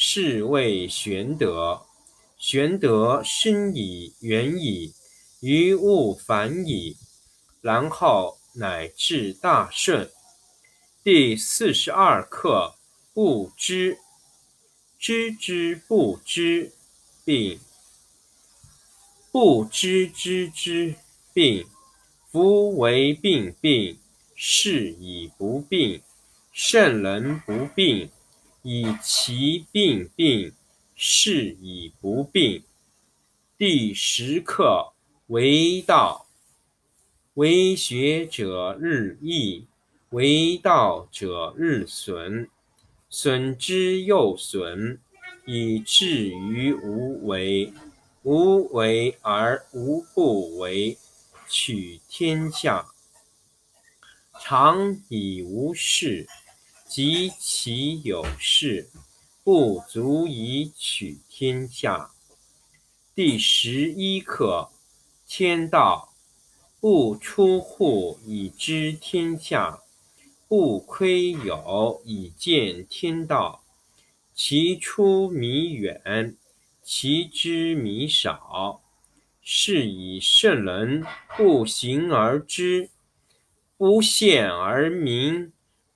是谓玄德。玄德深矣，远矣，于物反矣，然后乃至大顺。第四十二课：不知。知之不知，病；不知知之病。夫为病病，是以不病。圣人不病，以其病病，是以不病。第十课为道，为学者日益，为道者日损。损之又损，以至于无为。无为而无不为，取天下常以无事，及其有事，不足以取天下。第十一课：天道不出户以知天下。不窥有以见天道，其出弥远，其知弥少。是以圣人不行而知，不见而明，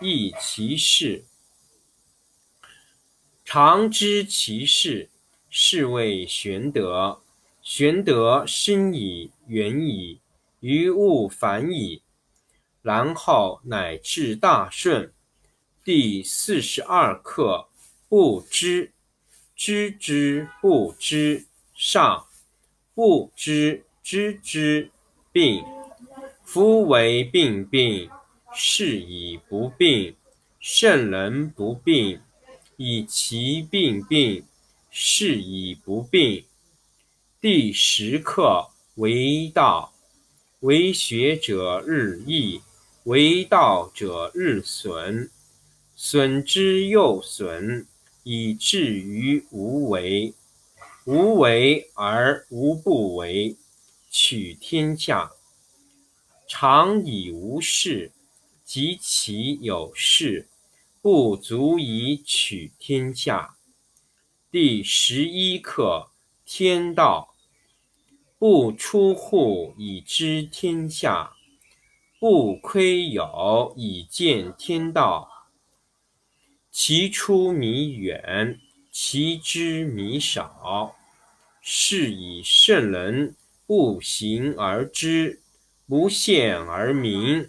亦其事。常知其事，是谓玄德。玄德深矣，远矣，于物反矣。然后乃至大顺。第四十二课：不知，知之不知，上；不知知之病。夫为病病，是以不病。圣人不病，以其病病，是以不病。第十课：为道，为学者日益。为道者日损，损之又损，以至于无为。无为而无不为，取天下常以无事，及其有事，不足以取天下。第十一课：天道不出户以知天下。不窥有以见天道，其出弥远，其知弥少。是以圣人不行而知，不见而明，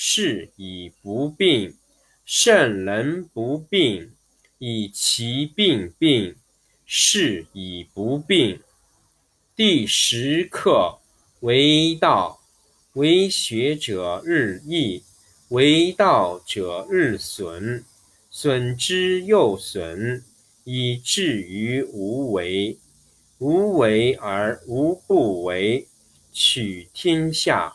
是以不病。圣人不病，以其病病，是以不病。第十课：为道。为学者日益，为道者日损，损之又损，以至于无为。无为而无不为，取天下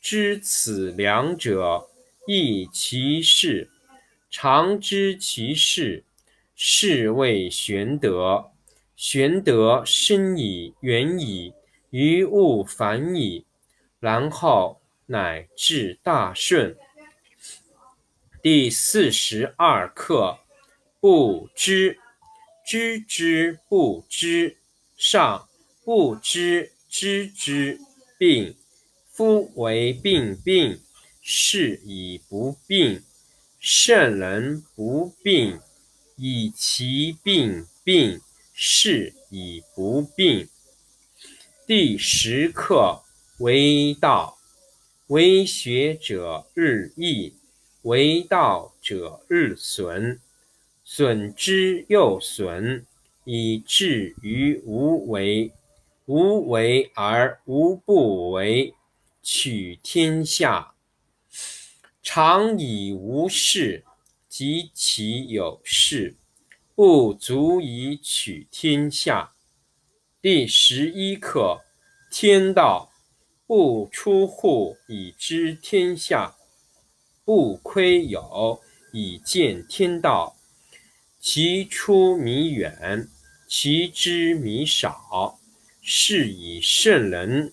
知此两者，亦其事。常知其事，是谓玄德。玄德深矣，远矣。于物反矣，然后乃至大顺。第四十二课：不知，知之不知，上不知知之病。夫为病病，是以不病。圣人不病，以其病病，是以不病。第十课：为道，为学者日益，为道者日损，损之又损，以至于无为。无为而无不为，取天下常以无事，及其有事，不足以取天下。第十一课：天道不出户，以知天下；不窥有，以见天道。其出弥远，其知弥少。是以圣人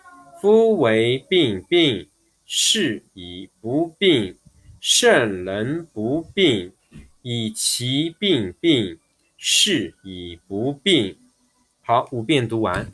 夫为病病，是以不病。圣人不病，以其病病，是以不病。好，五遍读完。